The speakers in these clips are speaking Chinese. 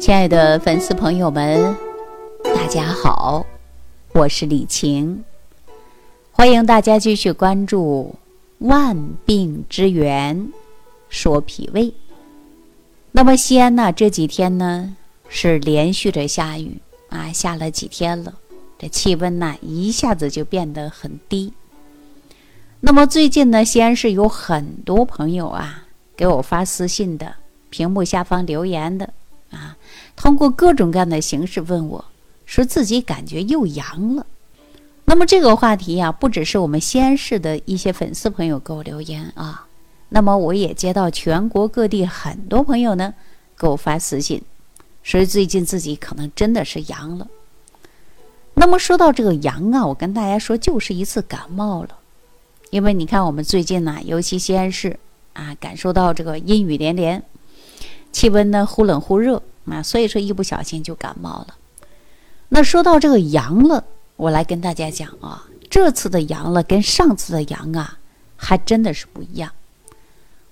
亲爱的粉丝朋友们，大家好，我是李晴，欢迎大家继续关注《万病之源说脾胃》。那么西安呢这几天呢是连续着下雨啊，下了几天了，这气温呢一下子就变得很低。那么最近呢，西安市有很多朋友啊给我发私信的，屏幕下方留言的，通过各种各样的形式问我，说自己感觉又阳了。那么这个话题呀，不只是我们西安市的一些粉丝朋友给我留言啊，那么我也接到全国各地很多朋友呢给我发私信，说最近自己可能真的是阳了。那么说到这个阳啊，我跟大家说，就是一次感冒了。因为你看，我们最近呢，尤其西安市啊，感受到这个阴雨连连，气温呢忽冷忽热啊，所以说一不小心就感冒了。那说到这个阳了，我来跟大家讲啊，这次的阳了跟上次的阳啊，还真的是不一样。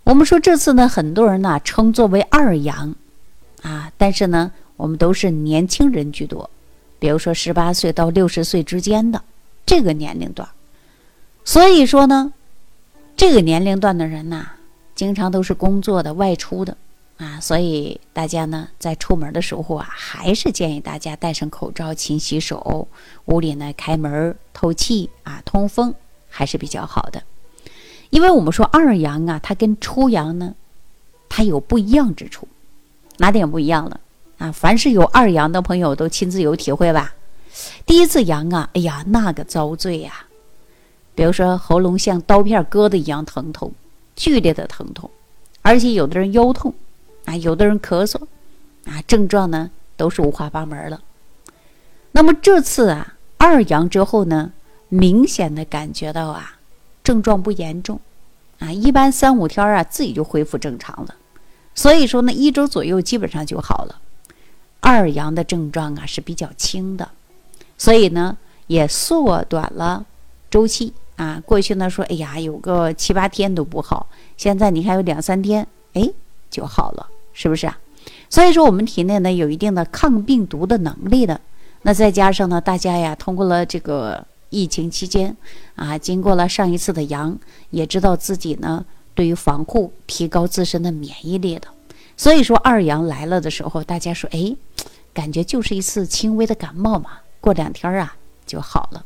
我们说这次呢，很多人呢称作为二阳啊，但是呢，我们都是年轻人居多，比如说十八岁到六十岁之间的这个年龄段。所以说呢，这个年龄段的人呐，经常都是工作的、外出的啊，所以大家呢在出门的时候啊，还是建议大家戴上口罩、勤洗手，屋里呢开门透气啊，通风还是比较好的。因为我们说二阳啊，它跟初阳呢，它有不一样之处，哪点不一样了啊？凡是有二阳的朋友都亲自有体会吧？第一次阳啊，哎呀，那个遭罪呀！比如说喉咙像刀片割的一样疼痛，剧烈的疼痛，而且有的人腰痛，啊，有的人咳嗽，啊，症状呢都是五花八门了。那么这次啊二阳之后呢，明显的感觉到啊症状不严重，啊，一般三五天啊自己就恢复正常了。所以说呢一周左右基本上就好了。二阳的症状啊是比较轻的，所以呢也缩短了周期。啊，过去呢说，哎呀，有个七八天都不好，现在你看有两三天，哎，就好了，是不是啊？所以说我们体内呢有一定的抗病毒的能力的，那再加上呢，大家呀通过了这个疫情期间，啊，经过了上一次的阳，也知道自己呢对于防护提高自身的免疫力的，所以说二阳来了的时候，大家说，哎，感觉就是一次轻微的感冒嘛，过两天啊就好了。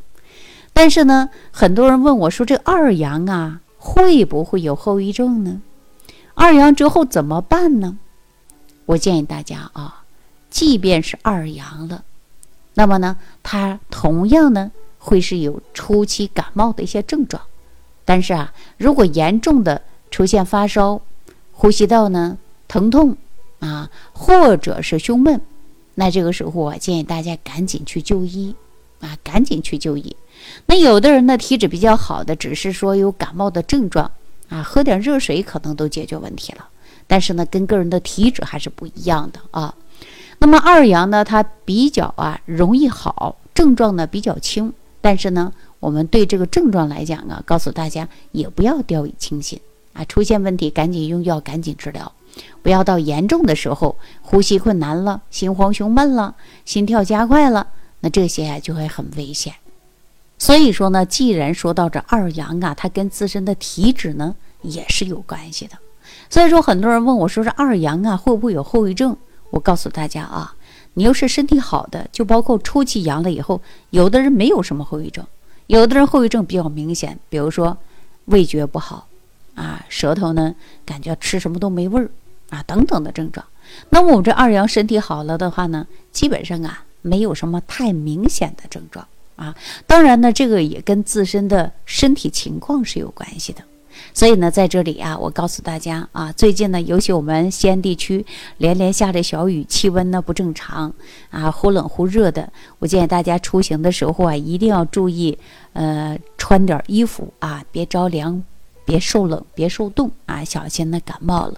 但是呢，很多人问我说：“这二阳啊，会不会有后遗症呢？二阳之后怎么办呢？”我建议大家啊，即便是二阳了，那么呢，它同样呢会是有初期感冒的一些症状。但是啊，如果严重的出现发烧、呼吸道呢疼痛啊，或者是胸闷，那这个时候我建议大家赶紧去就医啊，赶紧去就医。那有的人呢，体质比较好的，只是说有感冒的症状啊，喝点热水可能都解决问题了。但是呢，跟个人的体质还是不一样的啊。那么二阳呢，它比较啊容易好，症状呢比较轻。但是呢，我们对这个症状来讲啊，告诉大家也不要掉以轻心啊，出现问题赶紧用药，赶紧治疗，不要到严重的时候，呼吸困难了，心慌胸闷了，心跳加快了，那这些啊就会很危险。所以说呢，既然说到这二阳啊，它跟自身的体质呢也是有关系的。所以说，很多人问我说：“这二阳啊，会不会有后遗症？”我告诉大家啊，你要是身体好的，就包括初期阳了以后，有的人没有什么后遗症，有的人后遗症比较明显，比如说味觉不好啊，舌头呢感觉吃什么都没味儿啊等等的症状。那么我们这二阳身体好了的话呢，基本上啊没有什么太明显的症状。啊，当然呢，这个也跟自身的身体情况是有关系的。所以呢，在这里啊，我告诉大家啊，最近呢，尤其我们西安地区连连下着小雨，气温呢不正常啊，忽冷忽热的。我建议大家出行的时候啊，一定要注意，呃，穿点衣服啊，别着凉，别受冷，别受冻啊，小心呢感冒了。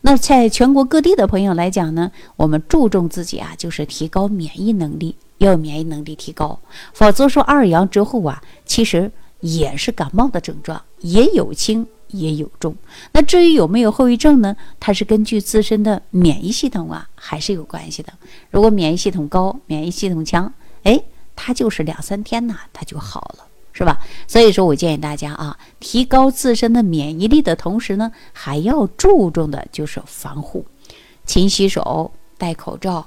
那在全国各地的朋友来讲呢，我们注重自己啊，就是提高免疫能力。要免疫能力提高，否则说二阳之后啊，其实也是感冒的症状，也有轻也有重。那至于有没有后遗症呢？它是根据自身的免疫系统啊，还是有关系的。如果免疫系统高，免疫系统强，哎，它就是两三天呐，它就好了。是吧？所以说我建议大家啊，提高自身的免疫力的同时呢，还要注重的就是防护，勤洗手，戴口罩，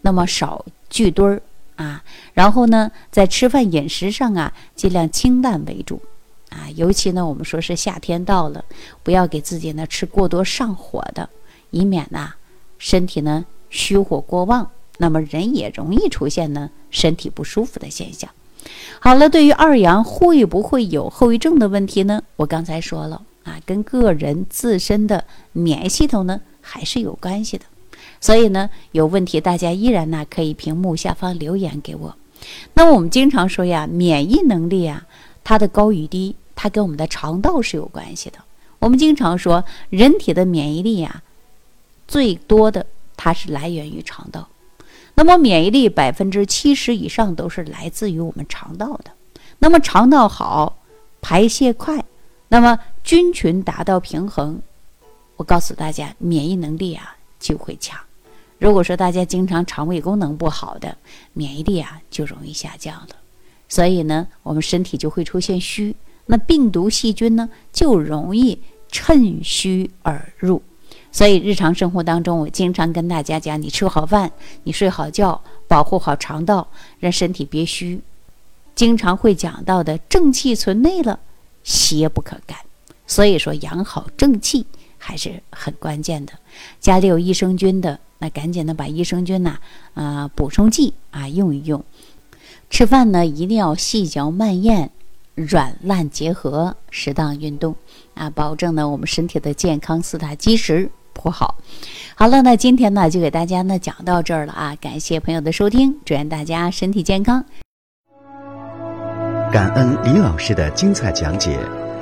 那么少聚堆儿啊。然后呢，在吃饭饮食上啊，尽量清淡为主啊。尤其呢，我们说是夏天到了，不要给自己呢吃过多上火的，以免呢身体呢虚火过旺，那么人也容易出现呢身体不舒服的现象。好了，对于二阳会不会有后遗症的问题呢？我刚才说了啊，跟个人自身的免疫系统呢还是有关系的。所以呢，有问题大家依然呢可以屏幕下方留言给我。那么我们经常说呀，免疫能力啊，它的高与低，它跟我们的肠道是有关系的。我们经常说，人体的免疫力啊，最多的它是来源于肠道。那么免疫力百分之七十以上都是来自于我们肠道的。那么肠道好，排泄快，那么菌群达到平衡，我告诉大家，免疫能力啊就会强。如果说大家经常肠胃功能不好的，免疫力啊就容易下降了。所以呢，我们身体就会出现虚，那病毒细菌呢就容易趁虚而入。所以日常生活当中，我经常跟大家讲：你吃好饭，你睡好觉，保护好肠道，让身体别虚。经常会讲到的，正气存内了，邪不可干。所以说，养好正气还是很关键的。家里有益生菌的，那赶紧的把益生菌呐，啊，补充剂啊用一用。吃饭呢，一定要细嚼慢咽，软烂结合，适当运动啊，保证呢我们身体的健康四大基石。铺好，好了，那今天呢就给大家呢讲到这儿了啊！感谢朋友的收听，祝愿大家身体健康。感恩李老师的精彩讲解。